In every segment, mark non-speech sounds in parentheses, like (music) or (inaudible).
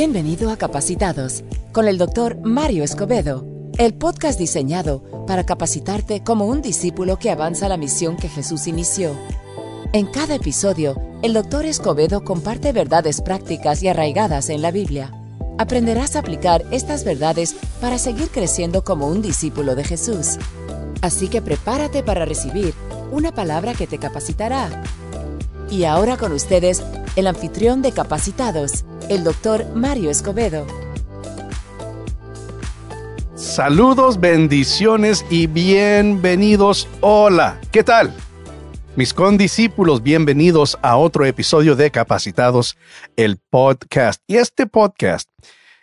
Bienvenido a Capacitados con el doctor Mario Escobedo, el podcast diseñado para capacitarte como un discípulo que avanza la misión que Jesús inició. En cada episodio, el doctor Escobedo comparte verdades prácticas y arraigadas en la Biblia. Aprenderás a aplicar estas verdades para seguir creciendo como un discípulo de Jesús. Así que prepárate para recibir una palabra que te capacitará. Y ahora con ustedes, el anfitrión de Capacitados, el doctor Mario Escobedo. Saludos, bendiciones y bienvenidos. Hola, ¿qué tal? Mis condiscípulos, bienvenidos a otro episodio de Capacitados, el podcast. Y este podcast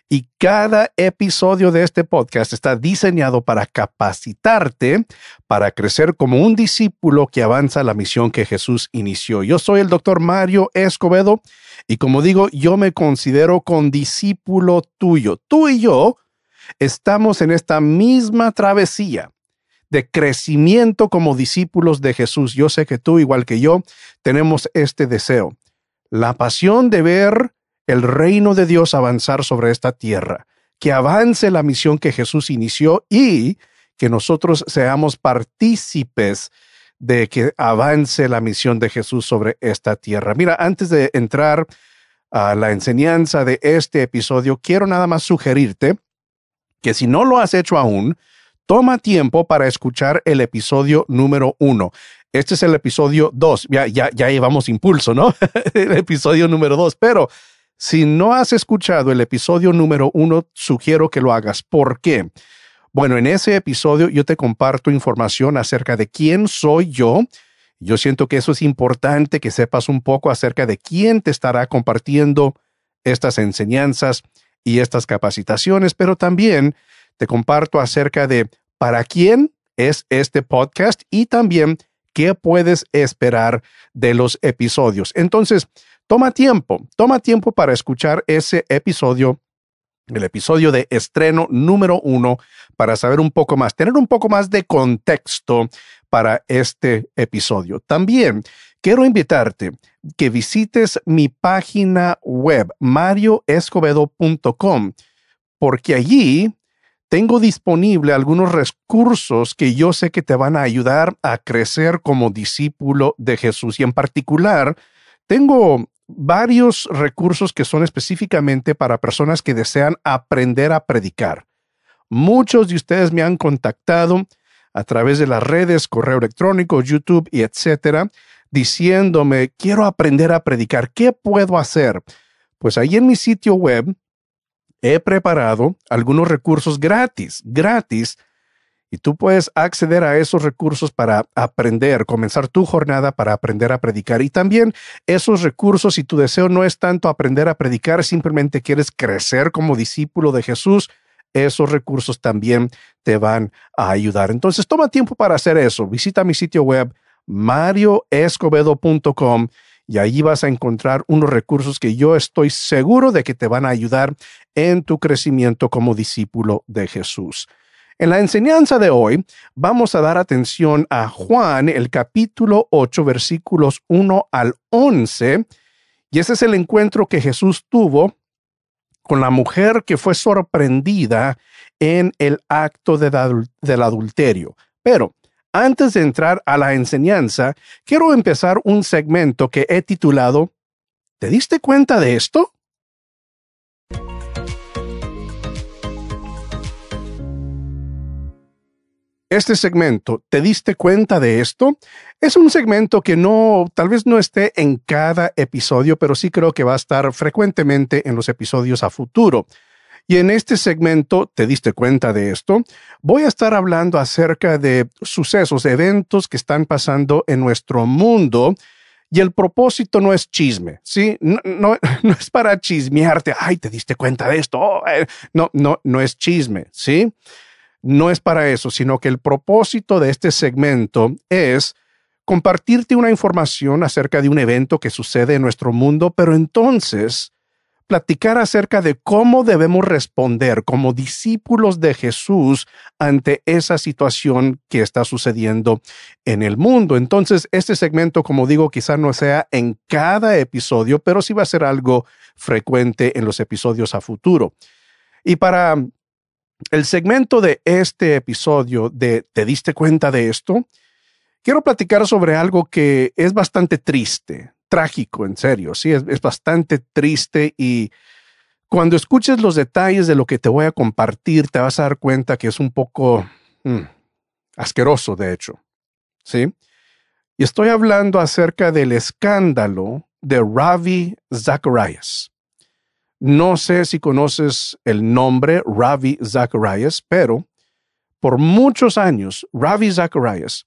y cada episodio de este podcast está diseñado para capacitarte para crecer como un discípulo que avanza la misión que Jesús inició. Yo soy el doctor Mario Escobedo y como digo, yo me considero condiscípulo tuyo. Tú y yo estamos en esta misma travesía de crecimiento como discípulos de Jesús. Yo sé que tú, igual que yo, tenemos este deseo, la pasión de ver el reino de Dios avanzar sobre esta tierra, que avance la misión que Jesús inició y que nosotros seamos partícipes de que avance la misión de Jesús sobre esta tierra. Mira, antes de entrar a la enseñanza de este episodio, quiero nada más sugerirte que si no lo has hecho aún, toma tiempo para escuchar el episodio número uno. Este es el episodio dos. Ya, ya, ya llevamos impulso, ¿no? (laughs) el episodio número dos. Pero si no has escuchado el episodio número uno, sugiero que lo hagas. ¿Por qué? Bueno, en ese episodio yo te comparto información acerca de quién soy yo. Yo siento que eso es importante, que sepas un poco acerca de quién te estará compartiendo estas enseñanzas y estas capacitaciones, pero también te comparto acerca de para quién es este podcast y también qué puedes esperar de los episodios. Entonces, Toma tiempo, toma tiempo para escuchar ese episodio, el episodio de estreno número uno, para saber un poco más, tener un poco más de contexto para este episodio. También quiero invitarte que visites mi página web, marioescobedo.com, porque allí tengo disponible algunos recursos que yo sé que te van a ayudar a crecer como discípulo de Jesús y en particular tengo varios recursos que son específicamente para personas que desean aprender a predicar. Muchos de ustedes me han contactado a través de las redes, correo electrónico, YouTube y etcétera, diciéndome, quiero aprender a predicar, ¿qué puedo hacer? Pues ahí en mi sitio web he preparado algunos recursos gratis, gratis, y tú puedes acceder a esos recursos para aprender, comenzar tu jornada para aprender a predicar. Y también esos recursos, si tu deseo no es tanto aprender a predicar, simplemente quieres crecer como discípulo de Jesús, esos recursos también te van a ayudar. Entonces, toma tiempo para hacer eso. Visita mi sitio web marioescobedo.com y ahí vas a encontrar unos recursos que yo estoy seguro de que te van a ayudar en tu crecimiento como discípulo de Jesús. En la enseñanza de hoy vamos a dar atención a Juan, el capítulo 8, versículos 1 al 11, y ese es el encuentro que Jesús tuvo con la mujer que fue sorprendida en el acto del adulterio. Pero antes de entrar a la enseñanza, quiero empezar un segmento que he titulado ¿Te diste cuenta de esto? Este segmento, ¿te diste cuenta de esto? Es un segmento que no, tal vez no esté en cada episodio, pero sí creo que va a estar frecuentemente en los episodios a futuro. Y en este segmento, ¿te diste cuenta de esto? Voy a estar hablando acerca de sucesos, eventos que están pasando en nuestro mundo. Y el propósito no es chisme, ¿sí? No, (laughs) es para chismearte, ay, te diste cuenta de esto. Oh, eh". No, no, no es chisme, ¿sí? No es para eso, sino que el propósito de este segmento es compartirte una información acerca de un evento que sucede en nuestro mundo, pero entonces platicar acerca de cómo debemos responder como discípulos de Jesús ante esa situación que está sucediendo en el mundo. Entonces, este segmento, como digo, quizá no sea en cada episodio, pero sí va a ser algo frecuente en los episodios a futuro. Y para el segmento de este episodio de ¿Te diste cuenta de esto? Quiero platicar sobre algo que es bastante triste trágico, en serio, sí, es, bastante triste y cuando escuches los detalles de lo que te voy a compartir, te vas a dar cuenta que es un poco mm, asqueroso, de hecho, sí. Y estoy hablando acerca del escándalo de Ravi Zacharias. No sé si conoces el nombre Ravi Zacharias, pero por muchos años Ravi Zacharias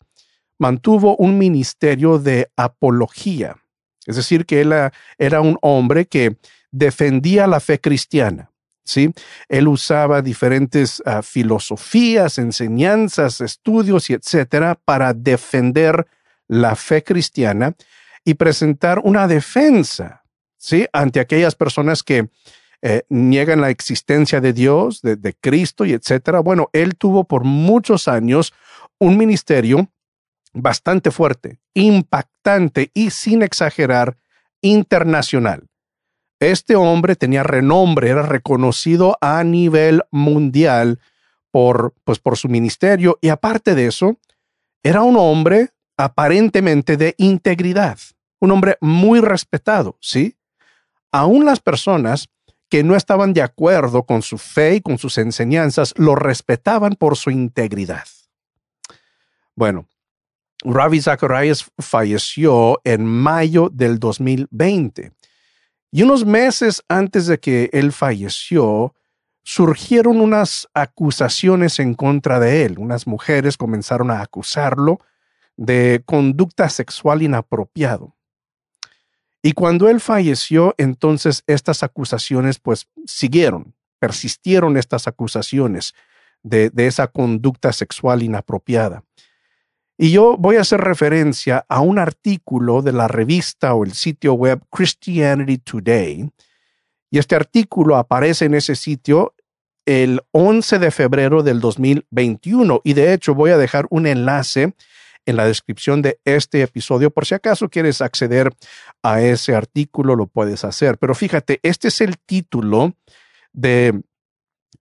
mantuvo un ministerio de apología es decir, que él ah, era un hombre que defendía la fe cristiana. ¿sí? Él usaba diferentes ah, filosofías, enseñanzas, estudios y etcétera para defender la fe cristiana y presentar una defensa ¿sí? ante aquellas personas que eh, niegan la existencia de Dios, de, de Cristo y etcétera. Bueno, él tuvo por muchos años un ministerio bastante fuerte, impactante y sin exagerar, internacional. Este hombre tenía renombre, era reconocido a nivel mundial por, pues, por su ministerio y aparte de eso, era un hombre aparentemente de integridad, un hombre muy respetado, ¿sí? Aún las personas que no estaban de acuerdo con su fe y con sus enseñanzas lo respetaban por su integridad. Bueno, Ravi Zacharias falleció en mayo del 2020. Y unos meses antes de que él falleció, surgieron unas acusaciones en contra de él. Unas mujeres comenzaron a acusarlo de conducta sexual inapropiado. Y cuando él falleció, entonces estas acusaciones pues siguieron, persistieron estas acusaciones de, esa conducta sexual inapropiada. Y yo voy a hacer referencia a un artículo de la revista o el sitio web Christianity Today. Y este artículo aparece en ese sitio el 11 de febrero del 2021. Y de hecho voy a dejar un enlace en la descripción de este episodio. Por si acaso quieres acceder a ese artículo, lo puedes hacer. Pero fíjate, este es el título de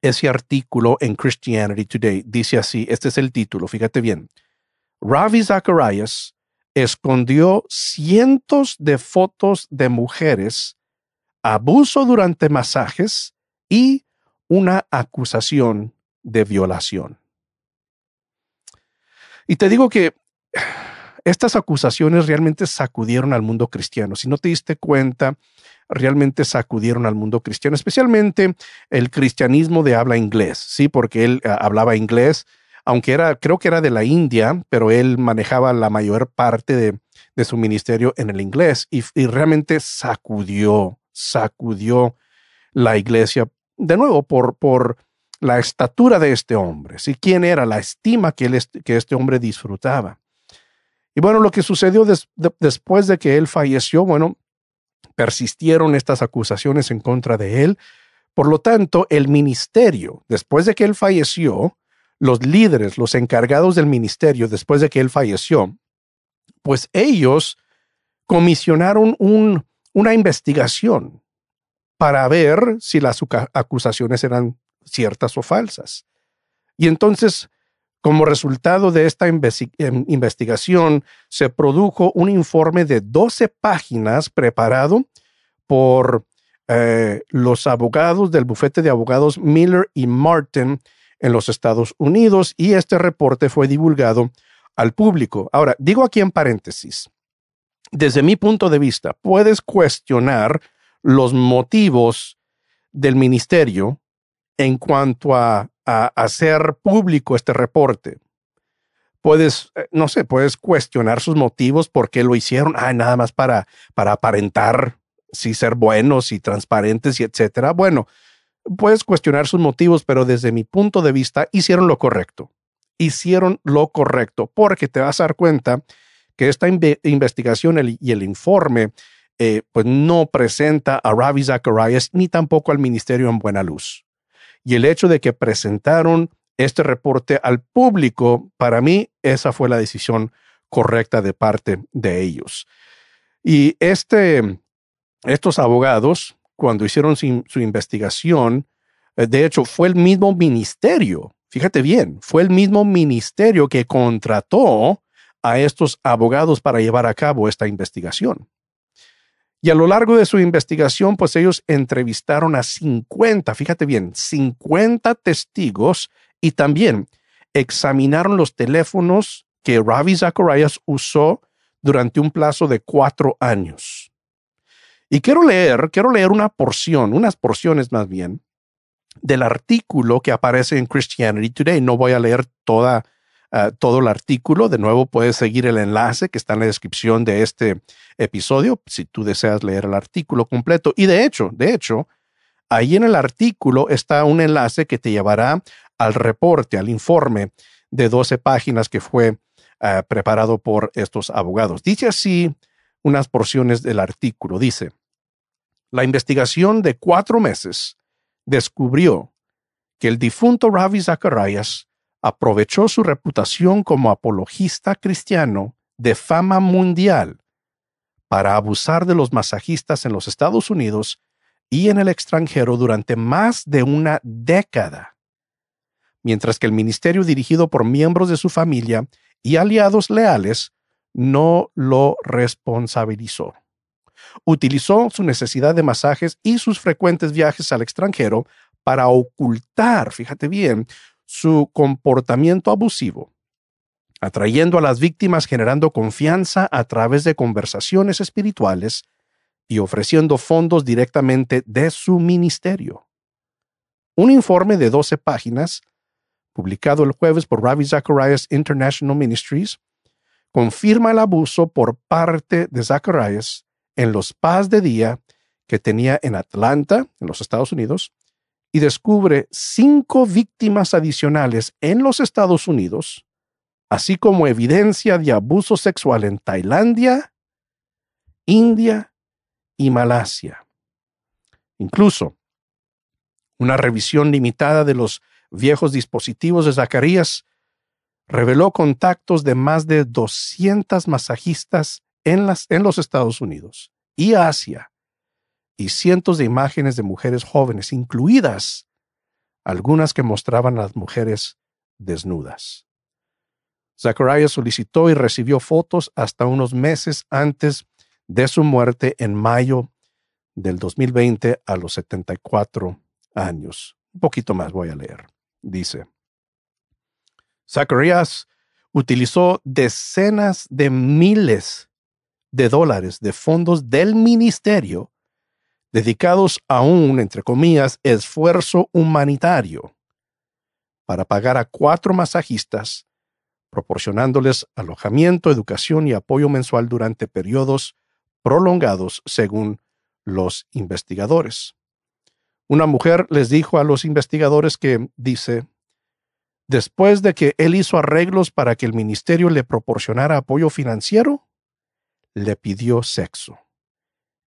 ese artículo en Christianity Today. Dice así, este es el título, fíjate bien. Ravi Zacharias escondió cientos de fotos de mujeres, abuso durante masajes y una acusación de violación. Y te digo que estas acusaciones realmente sacudieron al mundo cristiano. Si no te diste cuenta, realmente sacudieron al mundo cristiano, especialmente el cristianismo de habla inglés, sí, porque él ah, hablaba inglés aunque era, creo que era de la India, pero él manejaba la mayor parte de, su ministerio en el inglés y, realmente sacudió, sacudió la iglesia de nuevo por, la estatura de este hombre, ¿sí? quién era, la estima que este hombre disfrutaba. Y bueno, lo que sucedió después de que él falleció, bueno, persistieron estas acusaciones en contra de él. Por lo tanto, el ministerio, después de que él falleció, los líderes, los encargados del ministerio después de que él falleció, pues ellos comisionaron una investigación para ver si las acusaciones eran ciertas o falsas. Y entonces, como resultado de esta em, investigación, se produjo un informe de 12 páginas preparado por eh, los abogados del bufete de abogados Miller y Martin, en los Estados Unidos y este reporte fue divulgado al público. Ahora, digo aquí en paréntesis, desde mi punto de vista, puedes cuestionar los motivos del ministerio en cuanto a, hacer público este reporte. Puedes, eh, no sé, puedes cuestionar sus motivos, por qué lo hicieron, ah, nada más para, para aparentar, sí, ser buenos y transparentes y etcétera. Bueno, puedes cuestionar sus motivos, pero desde mi punto de vista hicieron lo correcto. Hicieron lo correcto, porque te vas a dar cuenta que esta investigación y el informe eh, pues no presenta a Ravi Zacharias ni tampoco al ministerio en buena luz. Y el hecho de que presentaron este reporte al público, para mí, esa fue la decisión correcta de parte de ellos. Y este, estos abogados, cuando hicieron su, su investigación, eh, de hecho, fue el mismo ministerio, fíjate bien, fue el mismo ministerio que contrató a estos abogados para llevar a cabo esta investigación. Y a lo largo de su investigación, pues ellos entrevistaron a 50, fíjate bien, 50 testigos y también examinaron los teléfonos que Ravi Zacharias usó durante un plazo de cuatro años. Y quiero leer, quiero leer una porción, unas porciones más bien, del artículo que aparece en Christianity Today. No voy a leer toda, uh, todo el artículo. De nuevo, puedes seguir el enlace que está en la descripción de este episodio si tú deseas leer el artículo completo. Y de hecho, de hecho, ahí en el artículo está un enlace que te llevará al reporte, al informe de 12 páginas que fue uh, preparado por estos abogados. Dice así unas porciones del artículo. Dice, la investigación de cuatro meses descubrió que el difunto Ravi Zacharias aprovechó su reputación como apologista cristiano de fama mundial para abusar de los masajistas en los Estados Unidos y en el extranjero durante más de una década, mientras que el ministerio dirigido por miembros de su familia y aliados leales no lo responsabilizó. Utilizó su necesidad de masajes y sus frecuentes viajes al extranjero para ocultar, fíjate bien, su comportamiento abusivo, atrayendo a las víctimas generando confianza a través de conversaciones espirituales y ofreciendo fondos directamente de su ministerio. Un informe de 12 páginas, publicado el jueves por Ravi Zacharias International Ministries, confirma el abuso por parte de Zacharias en los paz de día que tenía en Atlanta, en los Estados Unidos, y descubre cinco víctimas adicionales en los Estados Unidos, así como evidencia de abuso sexual en Tailandia, India y Malasia. Incluso, una revisión limitada de los viejos dispositivos de Zacarías reveló contactos de más de 200 masajistas en, en los Estados Unidos y Asia, y cientos de imágenes de mujeres jóvenes, incluidas algunas que mostraban a las mujeres desnudas. Zacharias solicitó y recibió fotos hasta unos meses antes de su muerte en mayo del 2020 a los 74 años. Un poquito más voy a leer. Dice, Zacharias utilizó decenas de miles de dólares de fondos del ministerio dedicados a un, entre comillas, esfuerzo humanitario para pagar a cuatro masajistas, proporcionándoles alojamiento, educación y apoyo mensual durante periodos prolongados, según los investigadores. Una mujer les dijo a los investigadores que, dice, después de que él hizo arreglos para que el ministerio le proporcionara apoyo financiero, le pidió sexo.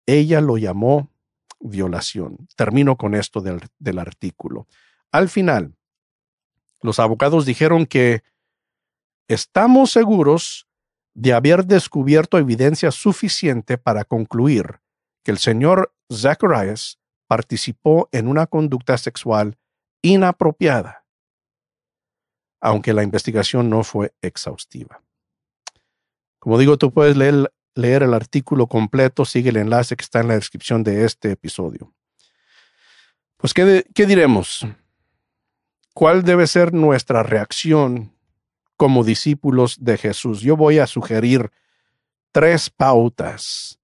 Ella lo llamó violación. Termino con esto del, del artículo. Al final, los abogados dijeron que estamos seguros de haber descubierto evidencia suficiente para concluir que el señor Zacharias participó en una conducta sexual inapropiada, aunque la investigación no fue exhaustiva. Como digo, tú puedes leer leer el artículo completo, sigue el enlace que está en la descripción de este episodio. Pues, ¿qué, qué diremos? ¿Cuál debe ser nuestra reacción como discípulos de Jesús? Yo voy a sugerir tres pautas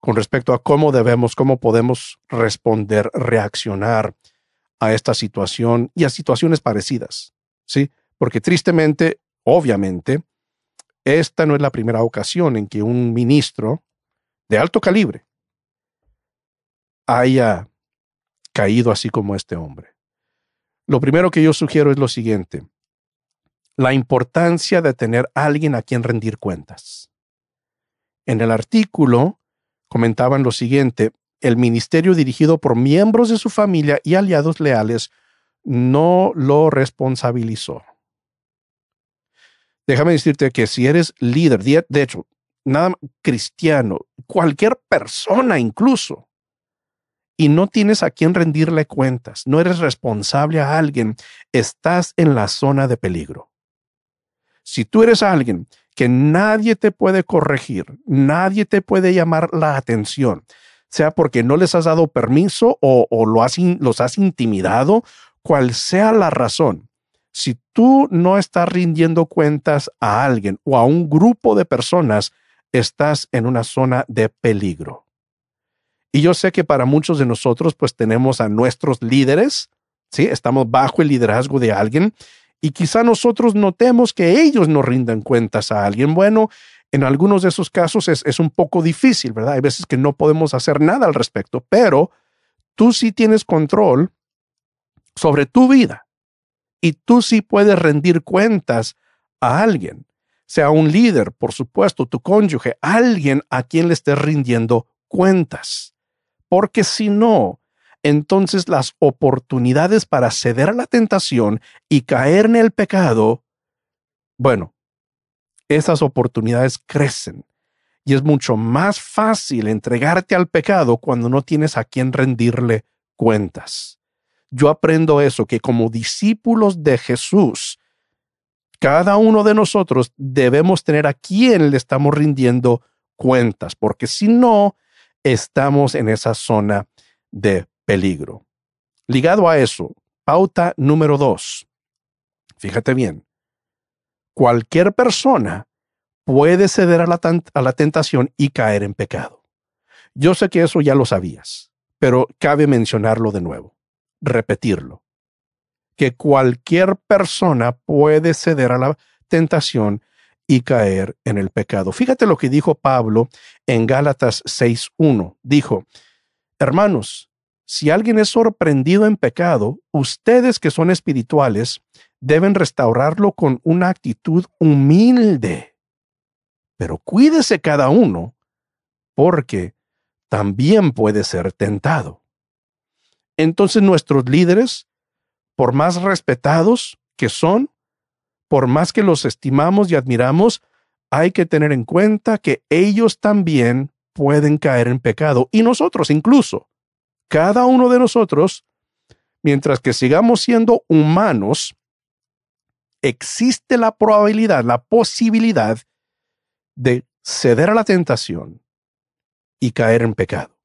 con respecto a cómo debemos, cómo podemos responder, reaccionar a esta situación y a situaciones parecidas. ¿Sí? Porque tristemente, obviamente, esta no es la primera ocasión en que un ministro de alto calibre haya caído así como este hombre. Lo primero que yo sugiero es lo siguiente, la importancia de tener alguien a quien rendir cuentas. En el artículo comentaban lo siguiente, el ministerio dirigido por miembros de su familia y aliados leales no lo responsabilizó. Déjame decirte que si eres líder, de hecho, nada cristiano, cualquier persona incluso, y no tienes a quien rendirle cuentas, no eres responsable a alguien, estás en la zona de peligro. Si tú eres alguien que nadie te puede corregir, nadie te puede llamar la atención, sea porque no les has dado permiso o, lo los has intimidado, cual sea la razón, si tú no estás rindiendo cuentas a alguien o a un grupo de personas, estás en una zona de peligro. Y yo sé que para muchos de nosotros, pues tenemos a nuestros líderes, ¿sí? Estamos bajo el liderazgo de alguien y quizá nosotros notemos que ellos no rindan cuentas a alguien. Bueno, en algunos de esos casos es, es un poco difícil, ¿verdad? Hay veces que no podemos hacer nada al respecto, pero tú sí tienes control sobre tu vida y tú sí puedes rendir cuentas a alguien, sea un líder, por supuesto, tu cónyuge, alguien a quien le estés rindiendo cuentas. Porque si no, entonces las oportunidades para ceder a la tentación y caer en el pecado, bueno, esas oportunidades crecen y es mucho más fácil entregarte al pecado cuando no tienes a quien rendirle cuentas. Yo aprendo eso, que como discípulos de Jesús, cada uno de nosotros debemos tener a quien le estamos rindiendo cuentas, porque si no, estamos en esa zona de peligro. Ligado a eso, pauta número dos. Fíjate bien, cualquier persona puede ceder a la, a la, tentación y caer en pecado. Yo sé que eso ya lo sabías, pero cabe mencionarlo de nuevo, repetirlo, que cualquier persona puede ceder a la tentación y caer en el pecado. Fíjate lo que dijo Pablo en Gálatas 6.1. Dijo, hermanos, si alguien es sorprendido en pecado, ustedes que son espirituales deben restaurarlo con una actitud humilde. Pero cuídese cada uno, porque también puede ser tentado. Entonces nuestros líderes, por más respetados que son, por más que los estimamos y admiramos, hay que tener en cuenta que ellos también pueden caer en pecado, y nosotros incluso. Cada uno de nosotros, mientras que sigamos siendo humanos, existe la probabilidad, la posibilidad de ceder a la tentación y caer en pecado.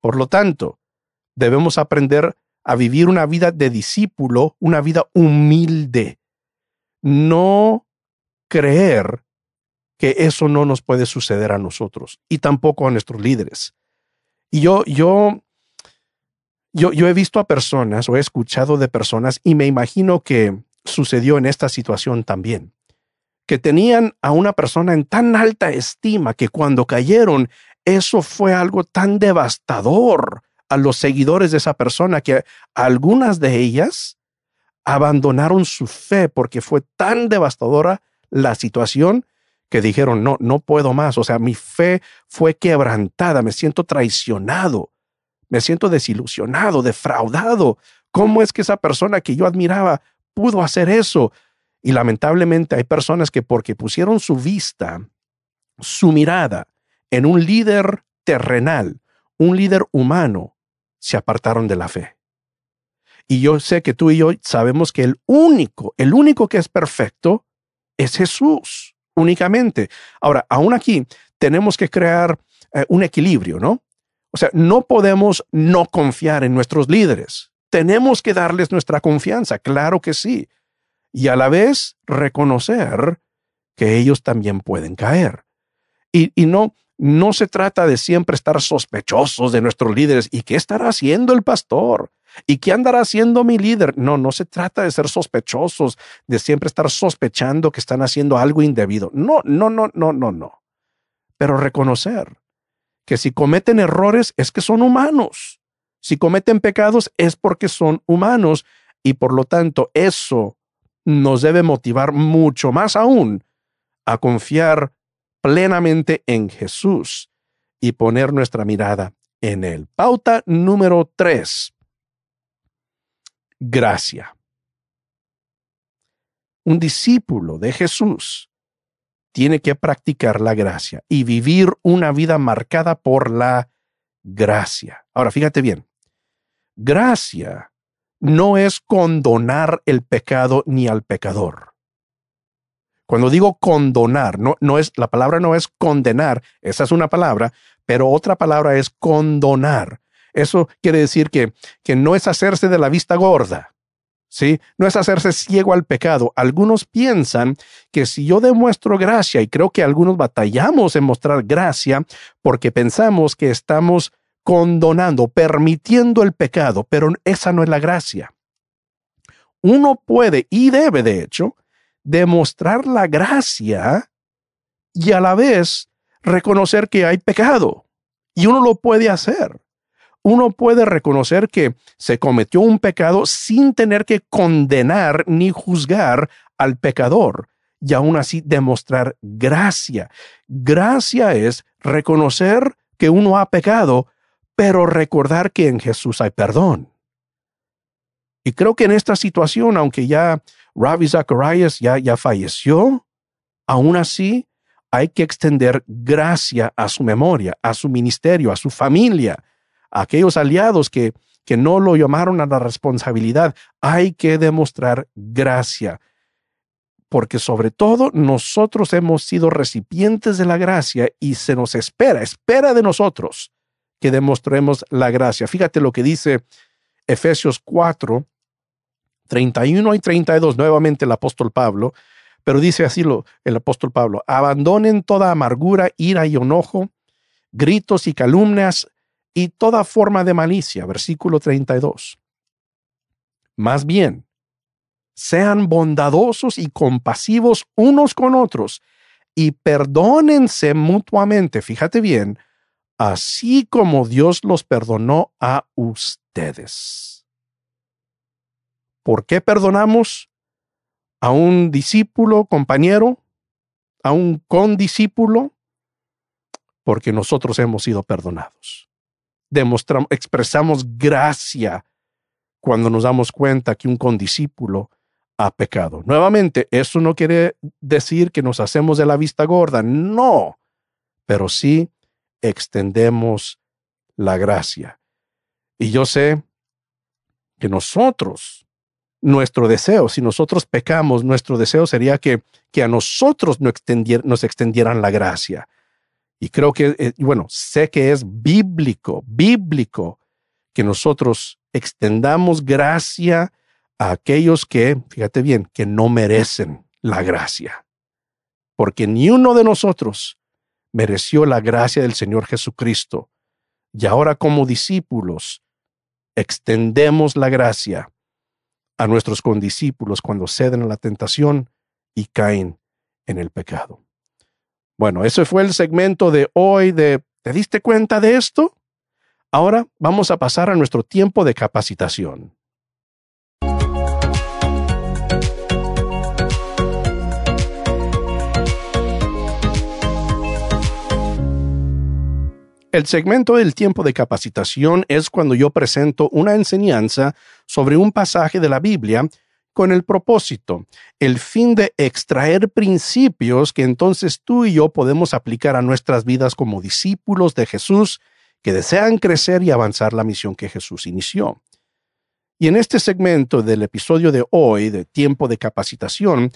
Por lo tanto, debemos aprender a vivir una vida de discípulo, una vida humilde. No creer que eso no nos puede suceder a nosotros y tampoco a nuestros líderes. Y yo, yo, yo, yo he visto a personas o he escuchado de personas y me imagino que sucedió en esta situación también, que tenían a una persona en tan alta estima que cuando cayeron, eso fue algo tan devastador a los seguidores de esa persona que algunas de ellas abandonaron su fe porque fue tan devastadora la situación que dijeron, no, no puedo más. O sea, mi fe fue quebrantada, me siento traicionado, me siento desilusionado, defraudado. ¿Cómo es que esa persona que yo admiraba pudo hacer eso? Y lamentablemente hay personas que porque pusieron su vista, su mirada en un líder terrenal, un líder humano, se apartaron de la fe. Y yo sé que tú y yo sabemos que el único, el único que es perfecto es Jesús, únicamente. Ahora, aún aquí tenemos que crear eh, un equilibrio, ¿no? O sea, no podemos no confiar en nuestros líderes. Tenemos que darles nuestra confianza, claro que sí. Y a la vez reconocer que ellos también pueden caer. Y, y no, no se trata de siempre estar sospechosos de nuestros líderes. ¿Y qué estará haciendo el pastor? ¿Y qué andará haciendo mi líder? No, no se trata de ser sospechosos, de siempre estar sospechando que están haciendo algo indebido. No, no, no, no, no, no. Pero reconocer que si cometen errores es que son humanos. Si cometen pecados es porque son humanos y por lo tanto eso nos debe motivar mucho más aún a confiar plenamente en Jesús y poner nuestra mirada en Él. Pauta número tres. Gracia. Un discípulo de Jesús tiene que practicar la gracia y vivir una vida marcada por la gracia. Ahora, fíjate bien, gracia no es condonar el pecado ni al pecador. Cuando digo condonar, no, no es, la palabra no es condenar, esa es una palabra, pero otra palabra es condonar. Eso quiere decir que, que no es hacerse de la vista gorda. ¿Sí? No es hacerse ciego al pecado. Algunos piensan que si yo demuestro gracia, y creo que algunos batallamos en mostrar gracia porque pensamos que estamos condonando, permitiendo el pecado, pero esa no es la gracia. Uno puede y debe, de hecho, demostrar la gracia y a la vez reconocer que hay pecado. Y uno lo puede hacer. Uno puede reconocer que se cometió un pecado sin tener que condenar ni juzgar al pecador y aún así demostrar gracia. Gracia es reconocer que uno ha pecado pero recordar que en Jesús hay perdón. Y creo que en esta situación, aunque ya Ravi Zacharias ya, ya falleció, aún así hay que extender gracia a su memoria, a su ministerio, a su familia, a aquellos aliados que, que no lo llamaron a la responsabilidad. Hay que demostrar gracia, porque sobre todo nosotros hemos sido recipientes de la gracia y se nos espera, espera de nosotros que demostremos la gracia. Fíjate lo que dice Efesios 4, 31 y 32, nuevamente el apóstol Pablo, pero dice así lo, el apóstol Pablo, abandonen toda amargura, ira y enojo, gritos y calumnias y toda forma de malicia, versículo 32. Más bien, sean bondadosos y compasivos unos con otros y perdónense mutuamente, fíjate bien, así como Dios los perdonó a ustedes. ¿Por qué perdonamos a un discípulo, compañero, a un condiscípulo? Porque nosotros hemos sido perdonados. Demostramos, expresamos gracia cuando nos damos cuenta que un condiscípulo ha pecado. Nuevamente, eso no quiere decir que nos hacemos de la vista gorda, no, pero sí extendemos la gracia. Y yo sé que nosotros, nuestro deseo, si nosotros pecamos, nuestro deseo sería que, que a nosotros no nos extendieran la gracia. Y creo que, eh, bueno, sé que es bíblico, bíblico, que nosotros extendamos gracia a aquellos que, fíjate bien, que no merecen la gracia. Porque ni uno de nosotros mereció la gracia del Señor Jesucristo. Y ahora como discípulos, extendemos la gracia a nuestros condiscípulos cuando ceden a la tentación y caen en el pecado. Bueno, ese fue el segmento de hoy de ¿te diste cuenta de esto? Ahora vamos a pasar a nuestro tiempo de capacitación. El segmento del tiempo de capacitación es cuando yo presento una enseñanza sobre un pasaje de la Biblia con el propósito, el fin de extraer principios que entonces tú y yo podemos aplicar a nuestras vidas como discípulos de Jesús que desean crecer y avanzar la misión que Jesús inició. Y en este segmento del episodio de hoy, de tiempo de capacitación,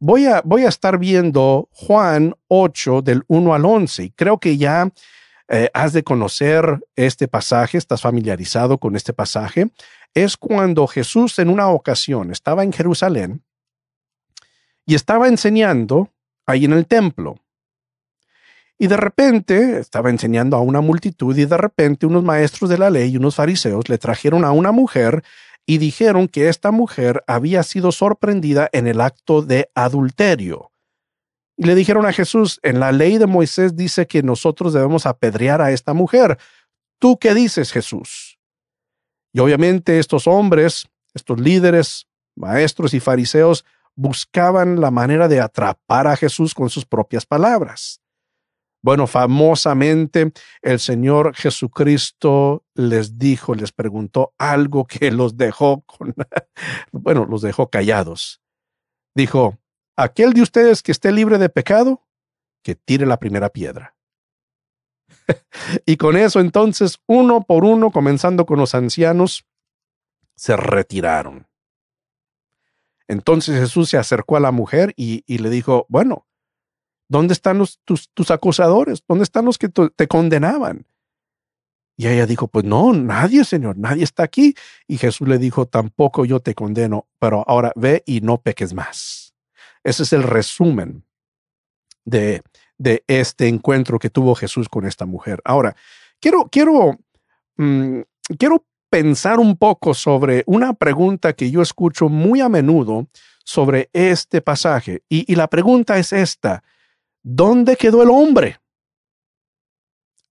voy a, voy a estar viendo Juan 8 del 1 al 11 y creo que ya eh, has de conocer este pasaje, estás familiarizado con este pasaje, es cuando Jesús en una ocasión estaba en Jerusalén y estaba enseñando ahí en el templo. Y de repente estaba enseñando a una multitud y de repente unos maestros de la ley y unos fariseos le trajeron a una mujer y dijeron que esta mujer había sido sorprendida en el acto de adulterio. Y le dijeron a Jesús, en la ley de Moisés dice que nosotros debemos apedrear a esta mujer. ¿Tú qué dices, Jesús? Y obviamente estos hombres, estos líderes, maestros y fariseos, buscaban la manera de atrapar a Jesús con sus propias palabras. Bueno, famosamente el Señor Jesucristo les dijo, les preguntó algo que los dejó con, (laughs) bueno, los dejó callados. Dijo, aquel de ustedes que esté libre de pecado, que tire la primera piedra. (laughs) y con eso entonces, uno por uno, comenzando con los ancianos, se retiraron. Entonces Jesús se acercó a la mujer y, le dijo, bueno, ¿Dónde están tus, tus acusadores? ¿Dónde están los que te condenaban? Y ella dijo, pues no, nadie, Señor, nadie está aquí. Y Jesús le dijo, tampoco yo te condeno, pero ahora ve y no peques más. Ese es el resumen de, de este encuentro que tuvo Jesús con esta mujer. Ahora, quiero, quiero, mm, quiero pensar un poco sobre una pregunta que yo escucho muy a menudo sobre este pasaje. Y, y la pregunta es esta. ¿Dónde quedó el hombre?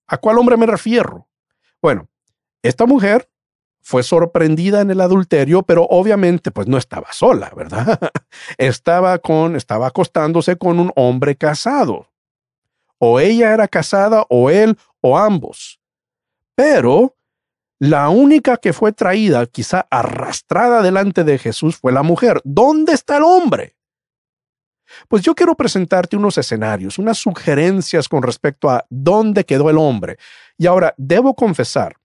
¿A cuál hombre me refiero? Bueno, esta mujer fue sorprendida en el adulterio, pero obviamente pues no estaba sola, ¿verdad? (laughs) estaba con estaba acostándose con un hombre casado. O ella era casada o él o ambos. Pero la única que fue traída, quizá arrastrada delante de Jesús, fue la mujer. ¿Dónde está el hombre? Pues yo quiero presentarte unos escenarios, unas sugerencias con respecto a dónde quedó el hombre. Y ahora, debo confesar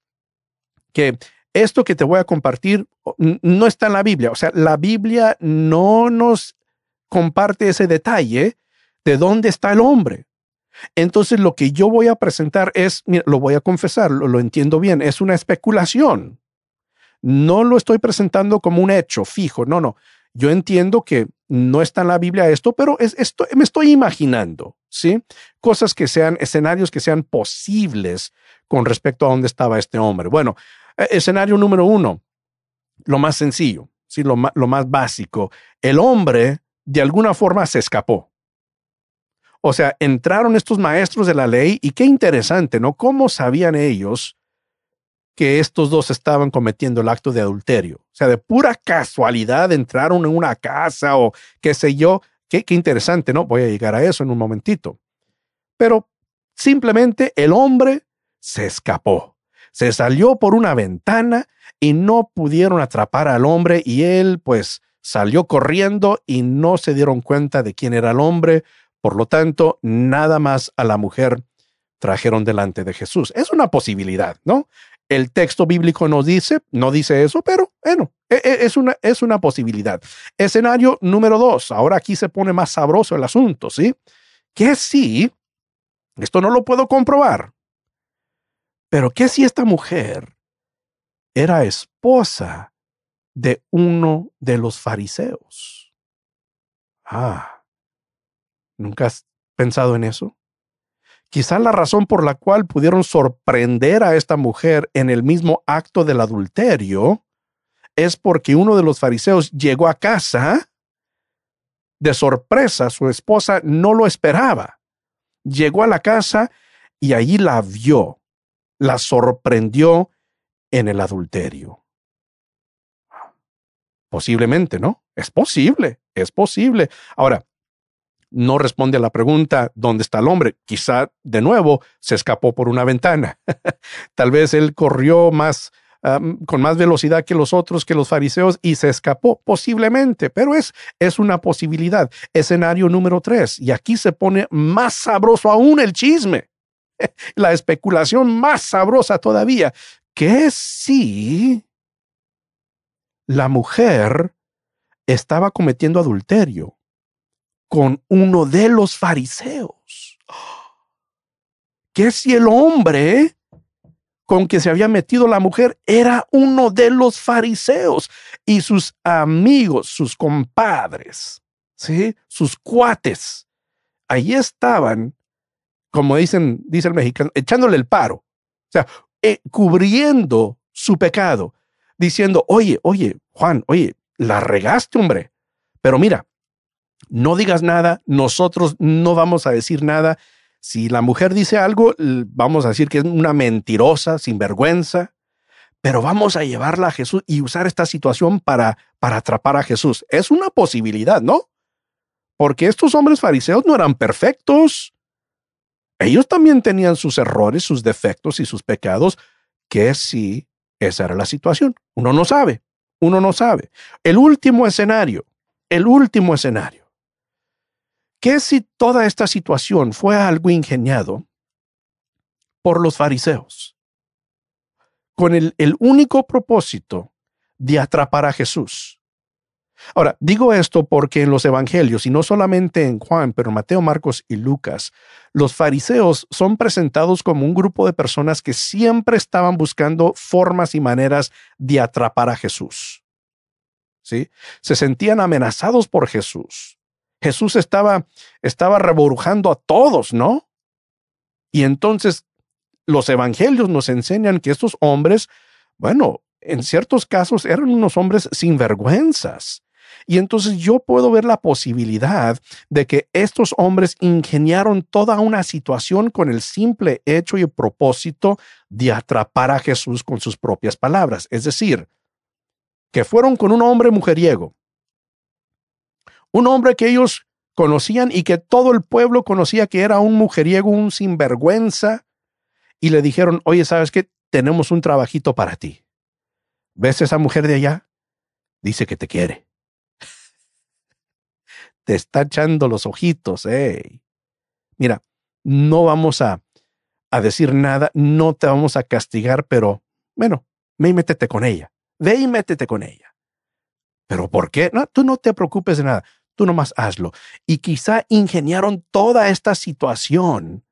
que esto que te voy a compartir no está en la Biblia. O sea, la Biblia no nos comparte ese detalle de dónde está el hombre. Entonces, lo que yo voy a presentar es, mira, lo voy a confesar, lo, entiendo bien, es una especulación. No lo estoy presentando como un hecho fijo, no, no. Yo entiendo que no está en la Biblia esto, pero es, me estoy imaginando, ¿sí? Cosas que sean, escenarios que sean posibles con respecto a dónde estaba este hombre. Bueno, escenario número uno, lo más sencillo, ¿sí? Lo, lo más básico. El hombre, de alguna forma, se escapó. O sea, entraron estos maestros de la ley y qué interesante, ¿no? ¿Cómo sabían ellos que estos dos estaban cometiendo el acto de adulterio. O sea, de pura casualidad entraron en una casa o qué sé yo. Qué interesante, ¿no? Voy a llegar a eso en un momentito. Pero simplemente el hombre se escapó. Se salió por una ventana y no pudieron atrapar al hombre y él pues salió corriendo y no se dieron cuenta de quién era el hombre. Por lo tanto, nada más a la mujer trajeron delante de Jesús. Es una posibilidad, ¿no? El texto bíblico nos dice, no dice eso, pero bueno, e, e, es una, es una posibilidad. Escenario número dos. Ahora aquí se pone más sabroso el asunto, ¿sí? Que si, esto no lo puedo comprobar, pero que si esta mujer era esposa de uno de los fariseos? Ah, ¿nunca has pensado en eso? Quizá la razón por la cual pudieron sorprender a esta mujer en el mismo acto del adulterio es porque uno de los fariseos llegó a casa de sorpresa, su esposa no lo esperaba. Llegó a la casa y allí la vio, la sorprendió en el adulterio. Posiblemente, ¿no? Es posible, es posible. Ahora, no responde a la pregunta ¿dónde está el hombre? Quizá de nuevo se escapó por una ventana. (laughs) Tal vez él corrió más con más velocidad que los otros, que los fariseos, y se escapó, posiblemente, pero es, es una posibilidad. Escenario número tres, y aquí se pone más sabroso aún el chisme, (laughs) la especulación más sabrosa todavía, que si la mujer estaba cometiendo adulterio con uno de los fariseos. ¿Qué si el hombre con que se había metido la mujer era uno de los fariseos y sus amigos, sus compadres, ¿sí? sus cuates? Ahí estaban, como dicen, dice el mexicano, echándole el paro, o sea, eh, cubriendo su pecado, diciendo, oye, oye, Juan, oye, la regaste, hombre. Pero mira, no digas nada, nosotros no vamos a decir nada. Si la mujer dice algo, vamos a decir que es una mentirosa, sin vergüenza, pero vamos a llevarla a Jesús y usar esta situación para, para atrapar a Jesús. Es una posibilidad, ¿no? Porque estos hombres fariseos no eran perfectos. Ellos también tenían sus errores, sus defectos y sus pecados, que si esa era la situación. Uno no sabe, uno no sabe. El último escenario, el último escenario. ¿Qué si toda esta situación fue algo ingeniado por los fariseos? Con el único propósito de atrapar a Jesús. Ahora, digo esto porque en los evangelios, y no solamente en Juan, pero Mateo, Marcos y Lucas, los fariseos son presentados como un grupo de personas que siempre estaban buscando formas y maneras de atrapar a Jesús. ¿Sí? Se sentían amenazados por Jesús. Jesús estaba, estaba reborujando a todos, ¿no? Y entonces los evangelios nos enseñan que estos hombres, bueno, en ciertos casos eran unos hombres sin vergüenzas y entonces yo puedo ver la posibilidad de que estos hombres ingeniaron toda una situación con el simple hecho y propósito de atrapar a Jesús con sus propias palabras. Es decir, que fueron con un hombre mujeriego, un hombre que ellos conocían y que todo el pueblo conocía que era un mujeriego, un sinvergüenza, y le dijeron, oye, ¿sabes qué? Tenemos un trabajito para ti. ¿Ves esa mujer de allá? Dice que te quiere te está echando los ojitos, eh. Mira, no vamos a, a decir nada, no te vamos a castigar, pero bueno, ve y métete con ella, ve y métete con ella. ¿Pero por qué? No, tú no te preocupes de nada, tú nomás hazlo. Y quizá ingeniaron toda esta situación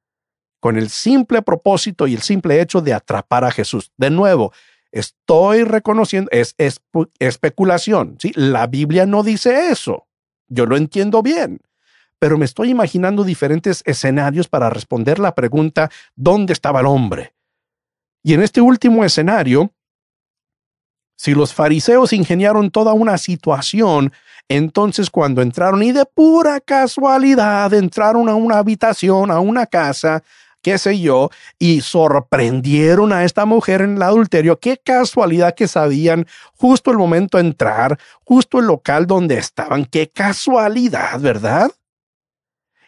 con el simple propósito y el simple hecho de atrapar a Jesús. De nuevo, estoy reconociendo, es, es especulación, ¿sí? La Biblia no dice eso. Yo lo entiendo bien, pero me estoy imaginando diferentes escenarios para responder la pregunta ¿dónde estaba el hombre? Y en este último escenario, si los fariseos ingeniaron toda una situación, entonces cuando entraron y de pura casualidad entraron a una habitación, a una casa, qué sé yo, y sorprendieron a esta mujer en el adulterio. Qué casualidad que sabían justo el momento de entrar, justo el local donde estaban. Qué casualidad, ¿verdad?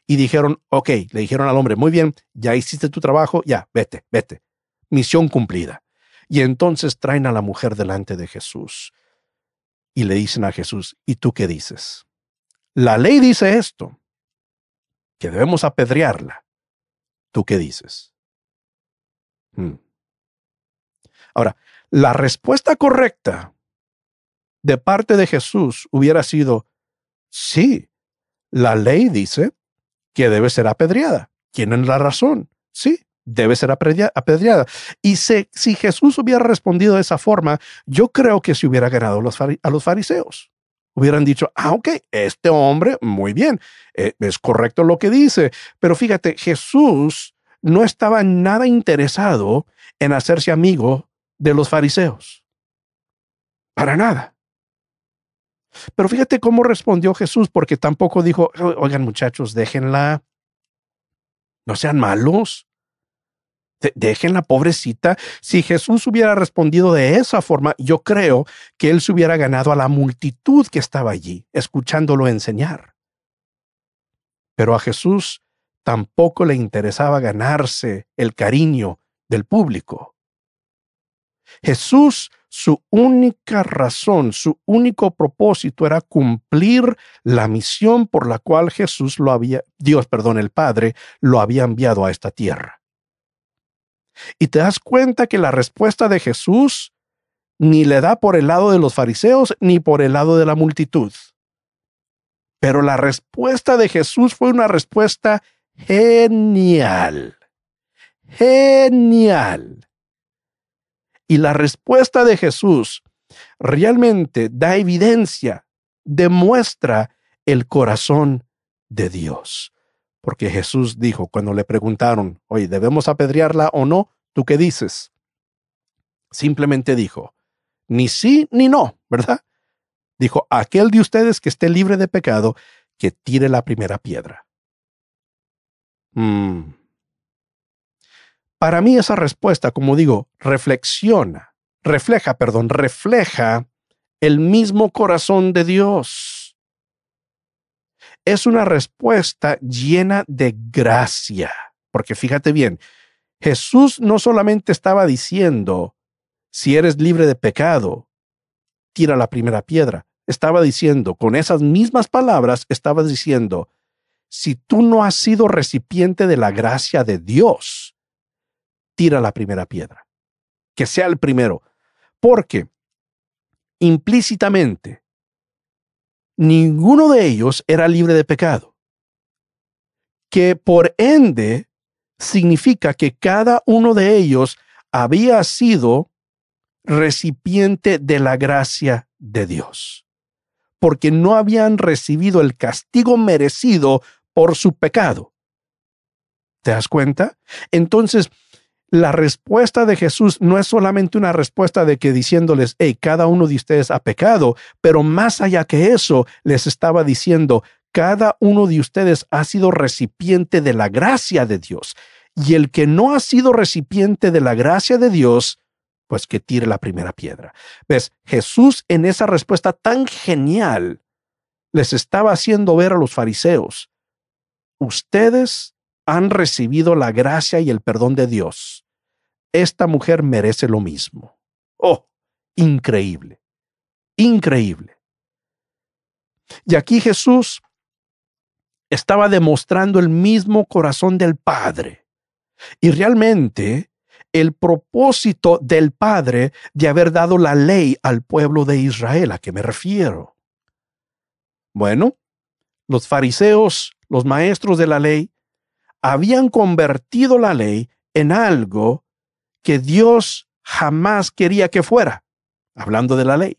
Y dijeron, ok, le dijeron al hombre, muy bien, ya hiciste tu trabajo, ya, vete, vete. Misión cumplida. Y entonces traen a la mujer delante de Jesús y le dicen a Jesús, ¿y tú qué dices? La ley dice esto, que debemos apedrearla. ¿Tú qué dices? Hmm. Ahora, la respuesta correcta de parte de Jesús hubiera sido, sí, la ley dice que debe ser apedreada. Tienen la razón. Sí, debe ser apedreada. Y si, si, Jesús hubiera respondido de esa forma, yo creo que se hubiera ganado a los fariseos hubieran dicho, ah, ok, este hombre, muy bien, eh, es correcto lo que dice. Pero fíjate, Jesús no estaba nada interesado en hacerse amigo de los fariseos. Para nada. Pero fíjate cómo respondió Jesús, porque tampoco dijo, oigan muchachos, déjenla, no sean malos. Dejen la pobrecita. Si Jesús hubiera respondido de esa forma, yo creo que él se hubiera ganado a la multitud que estaba allí, escuchándolo enseñar. Pero a Jesús tampoco le interesaba ganarse el cariño del público. Jesús, su única razón, su único propósito era cumplir la misión por la cual Jesús lo había, Dios, perdón, el Padre, lo había enviado a esta tierra. Y te das cuenta que la respuesta de Jesús ni le da por el lado de los fariseos ni por el lado de la multitud. Pero la respuesta de Jesús fue una respuesta genial. Genial. Y la respuesta de Jesús realmente da evidencia, demuestra el corazón de Dios. Porque Jesús dijo cuando le preguntaron, oye, ¿debemos apedrearla o no? ¿Tú qué dices? Simplemente dijo, ni sí ni no, ¿verdad? Dijo, aquel de ustedes que esté libre de pecado, que tire la primera piedra. Mm. Para mí esa respuesta, como digo, reflexiona, refleja, perdón, refleja el mismo corazón de Dios es una respuesta llena de gracia, porque fíjate bien, Jesús no solamente estaba diciendo, si eres libre de pecado, tira la primera piedra. Estaba diciendo, con esas mismas palabras, estaba diciendo, si tú no has sido recipiente de la gracia de Dios, tira la primera piedra. Que sea el primero. Porque implícitamente ninguno de ellos era libre de pecado. Que por ende significa que cada uno de ellos había sido recipiente de la gracia de Dios, porque no habían recibido el castigo merecido por su pecado. ¿Te das cuenta? Entonces, la respuesta de Jesús no es solamente una respuesta de que diciéndoles, hey, cada uno de ustedes ha pecado, pero más allá que eso, les estaba diciendo, cada uno de ustedes ha sido recipiente de la gracia de Dios. Y el que no ha sido recipiente de la gracia de Dios, pues que tire la primera piedra. ¿Ves? Jesús en esa respuesta tan genial les estaba haciendo ver a los fariseos ustedes han recibido la gracia y el perdón de Dios. Esta mujer merece lo mismo. Oh, increíble, increíble. Y aquí Jesús estaba demostrando el mismo corazón del Padre. Y realmente el propósito del Padre de haber dado la ley al pueblo de Israel, ¿a qué me refiero? Bueno, los fariseos los maestros de la ley, habían convertido la ley en algo que Dios jamás quería que fuera, hablando de la ley.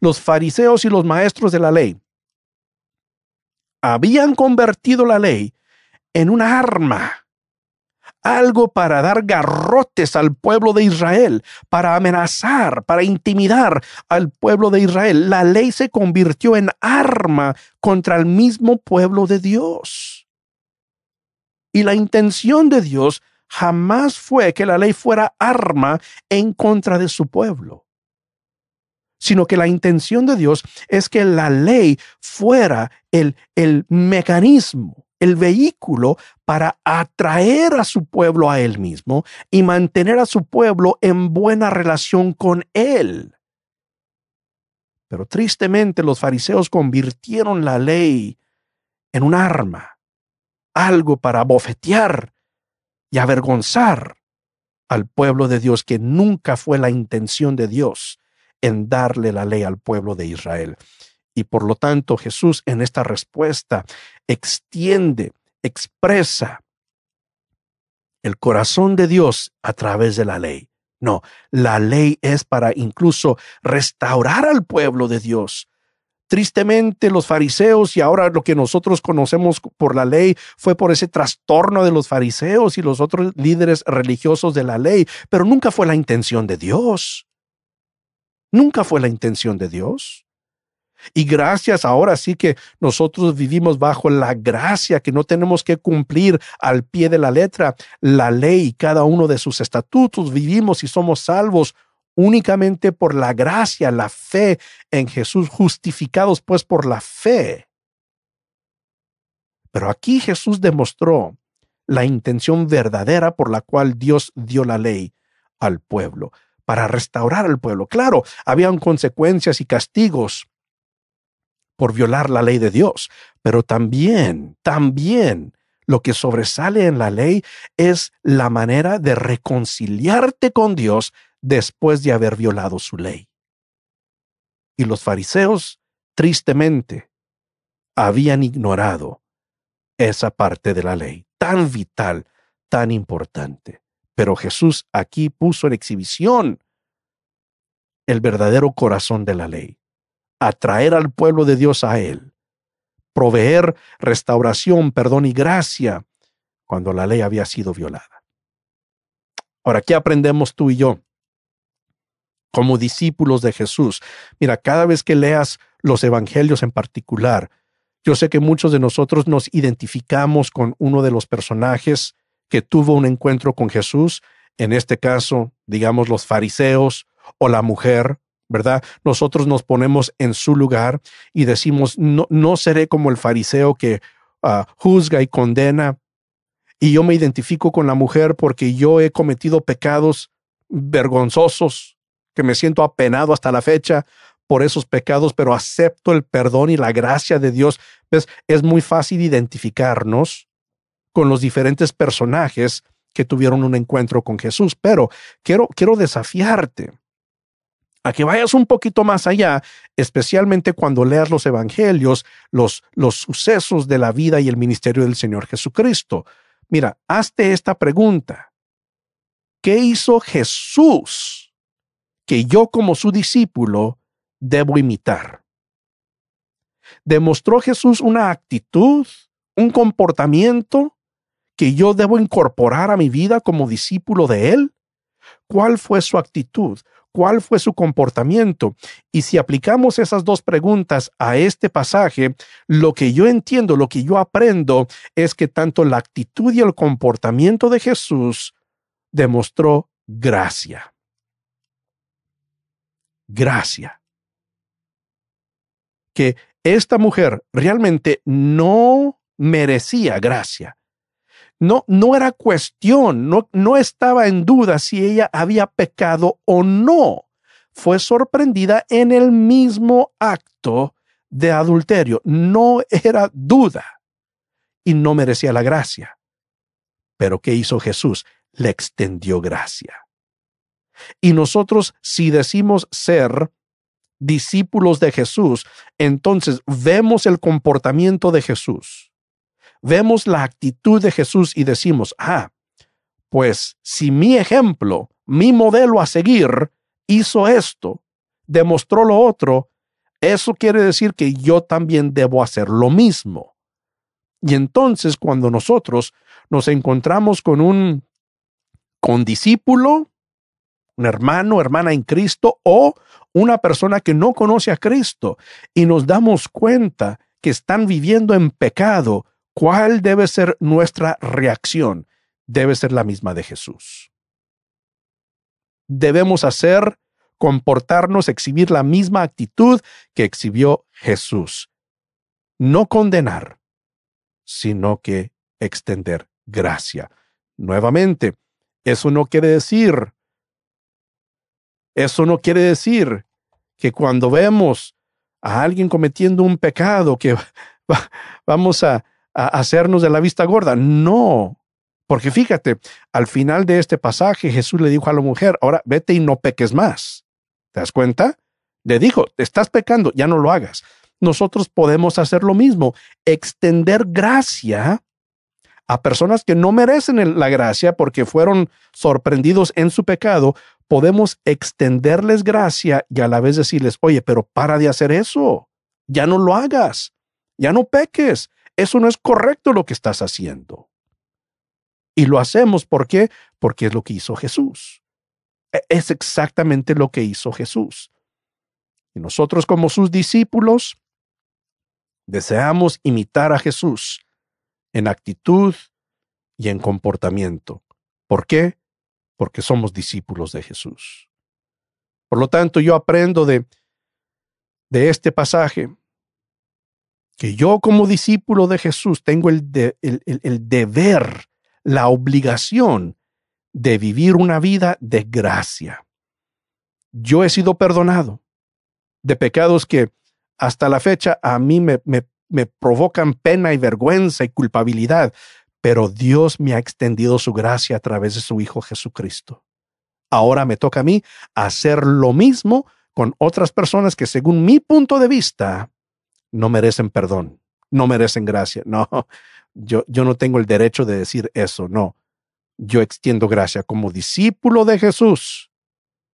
Los fariseos y los maestros de la ley habían convertido la ley en una arma algo para dar garrotes al pueblo de Israel, para amenazar, para intimidar al pueblo de Israel. La ley se convirtió en arma contra el mismo pueblo de Dios. Y la intención de Dios jamás fue que la ley fuera arma en contra de su pueblo, sino que la intención de Dios es que la ley fuera el, el mecanismo el vehículo para atraer a su pueblo a él mismo y mantener a su pueblo en buena relación con él. Pero tristemente los fariseos convirtieron la ley en un arma, algo para bofetear y avergonzar al pueblo de Dios, que nunca fue la intención de Dios en darle la ley al pueblo de Israel. Y por lo tanto Jesús en esta respuesta extiende, expresa el corazón de Dios a través de la ley. No, la ley es para incluso restaurar al pueblo de Dios. Tristemente los fariseos y ahora lo que nosotros conocemos por la ley fue por ese trastorno de los fariseos y los otros líderes religiosos de la ley, pero nunca fue la intención de Dios. Nunca fue la intención de Dios. Y gracias ahora sí que nosotros vivimos bajo la gracia, que no tenemos que cumplir al pie de la letra la ley, cada uno de sus estatutos. Vivimos y somos salvos únicamente por la gracia, la fe en Jesús, justificados pues por la fe. Pero aquí Jesús demostró la intención verdadera por la cual Dios dio la ley al pueblo, para restaurar al pueblo. Claro, habían consecuencias y castigos por violar la ley de Dios, pero también, también lo que sobresale en la ley es la manera de reconciliarte con Dios después de haber violado su ley. Y los fariseos, tristemente, habían ignorado esa parte de la ley, tan vital, tan importante. Pero Jesús aquí puso en exhibición el verdadero corazón de la ley atraer al pueblo de Dios a Él, proveer restauración, perdón y gracia cuando la ley había sido violada. Ahora, ¿qué aprendemos tú y yo? Como discípulos de Jesús. Mira, cada vez que leas los evangelios en particular, yo sé que muchos de nosotros nos identificamos con uno de los personajes que tuvo un encuentro con Jesús, en este caso, digamos, los fariseos o la mujer ¿verdad? Nosotros nos ponemos en su lugar y decimos, no, no seré como el fariseo que ah, juzga y condena y yo me identifico con la mujer porque yo he cometido pecados vergonzosos, que me siento apenado hasta la fecha por esos pecados, pero acepto el perdón y la gracia de Dios. ¿Ves? Es muy fácil identificarnos con los diferentes personajes que tuvieron un encuentro con Jesús, pero quiero, quiero desafiarte a que vayas un poquito más allá, especialmente cuando leas los evangelios, los, los sucesos de la vida y el ministerio del Señor Jesucristo. Mira, hazte esta pregunta. ¿Qué hizo Jesús que yo como su discípulo debo imitar? ¿Demostró Jesús una actitud, un comportamiento que yo debo incorporar a mi vida como discípulo de Él? ¿Cuál fue su actitud? ¿Cuál fue su comportamiento? Y si aplicamos esas dos preguntas a este pasaje, lo que yo entiendo, lo que yo aprendo es que tanto la actitud y el comportamiento de Jesús demostró gracia. Gracia. Que esta mujer realmente no merecía gracia. No, no era cuestión, no, no estaba en duda si ella había pecado o no. Fue sorprendida en el mismo acto de adulterio. No era duda y no merecía la gracia. Pero ¿qué hizo Jesús? Le extendió gracia. Y nosotros, si decimos ser discípulos de Jesús, entonces vemos el comportamiento de Jesús vemos la actitud de Jesús y decimos, ah, pues si mi ejemplo, mi modelo a seguir, hizo esto, demostró lo otro, eso quiere decir que yo también debo hacer lo mismo. Y entonces cuando nosotros nos encontramos con un condiscípulo, un hermano, hermana en Cristo o una persona que no conoce a Cristo y nos damos cuenta que están viviendo en pecado, ¿Cuál debe ser nuestra reacción? Debe ser la misma de Jesús. Debemos hacer, comportarnos, exhibir la misma actitud que exhibió Jesús. No condenar, sino que extender gracia. Nuevamente, eso no quiere decir, eso no quiere decir que cuando vemos a alguien cometiendo un pecado, que (laughs) vamos a, a hacernos de la vista gorda. No, porque fíjate, al final de este pasaje Jesús le dijo a la mujer, ahora vete y no peques más. ¿Te das cuenta? Le dijo, estás pecando, ya no lo hagas. Nosotros podemos hacer lo mismo, extender gracia a personas que no merecen la gracia porque fueron sorprendidos en su pecado, podemos extenderles gracia y a la vez decirles, oye, pero para de hacer eso, ya no lo hagas, ya no peques, eso no es correcto lo que estás haciendo. Y lo hacemos ¿por qué? Porque es lo que hizo Jesús. E, es exactamente lo que hizo Jesús. Y nosotros como sus discípulos deseamos imitar a Jesús en actitud y en comportamiento. ¿Por qué? Porque somos discípulos de Jesús. Por lo tanto, yo aprendo de, de este pasaje que yo como discípulo de Jesús tengo el, el, deber, la obligación de vivir una vida de gracia. Yo he sido perdonado de pecados que hasta la fecha a mí me, me, me provocan pena y vergüenza y culpabilidad, pero Dios me ha extendido su gracia a través de su Hijo Jesucristo. Ahora me toca a mí hacer lo mismo con otras personas que según mi punto de vista no merecen perdón, no merecen gracia. (laughs) No, yo, yo no tengo el derecho de decir eso, no. Yo extiendo gracia como discípulo de Jesús.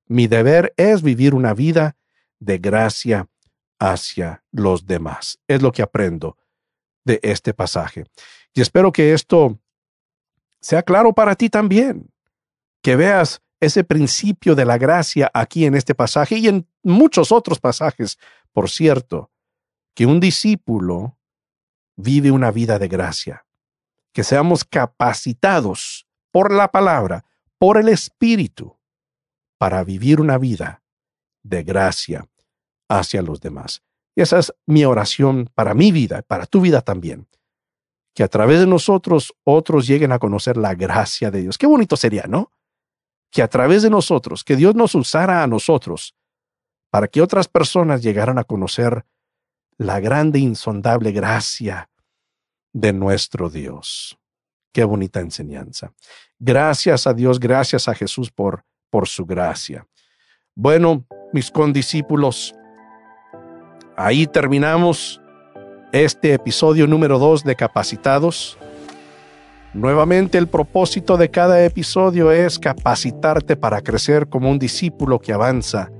Mi deber es vivir una vida de gracia hacia los demás. Es lo que aprendo de este pasaje. Y espero que esto sea claro para ti también, que veas ese principio de la gracia aquí en este pasaje y en muchos otros pasajes, por cierto, que un discípulo vive una vida de gracia, que seamos capacitados por la palabra, por el Espíritu, para vivir una vida de gracia hacia los demás. Y esa es mi oración para mi vida, para tu vida también. que a través de nosotros otros lleguen a conocer la gracia de Dios. Qué bonito sería, ¿no? Que a través de nosotros, que Dios nos usara a nosotros para que otras personas llegaran a conocer la grande, insondable gracia de nuestro Dios. Qué bonita enseñanza. Gracias a Dios, gracias a Jesús por, por su gracia. Bueno, mis condiscípulos, ahí terminamos este episodio número 2 de Capacitados. Nuevamente el propósito de cada episodio es capacitarte para crecer como un discípulo que avanza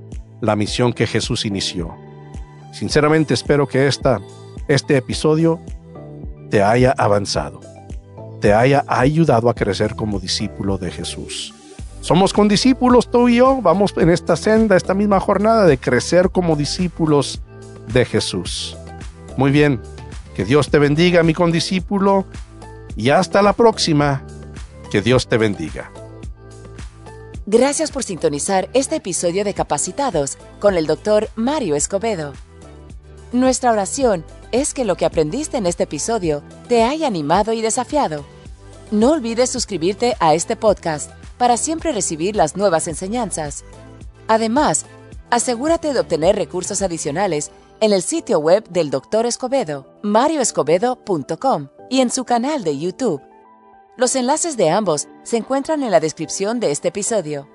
la misión que Jesús inició. Sinceramente espero que esta, este episodio te haya avanzado, te haya ayudado a crecer como discípulo de Jesús. Somos condiscípulos tú y yo, vamos en esta senda, esta misma jornada de crecer como discípulos de Jesús. Muy bien, que Dios te bendiga, mi condiscípulo, y hasta la próxima, que Dios te bendiga. Gracias por sintonizar este episodio de Capacitados con el doctor Mario Escobedo. Nuestra oración es que lo que aprendiste en este episodio te haya animado y desafiado. No olvides suscribirte a este podcast para siempre recibir las nuevas enseñanzas. Además, asegúrate de obtener recursos adicionales en el sitio web del Dr. Escobedo, marioescobedo.com y en su canal de YouTube. Los enlaces de ambos se encuentran en la descripción de este episodio.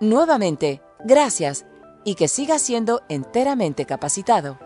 Nuevamente, gracias y que sigas siendo enteramente capacitado.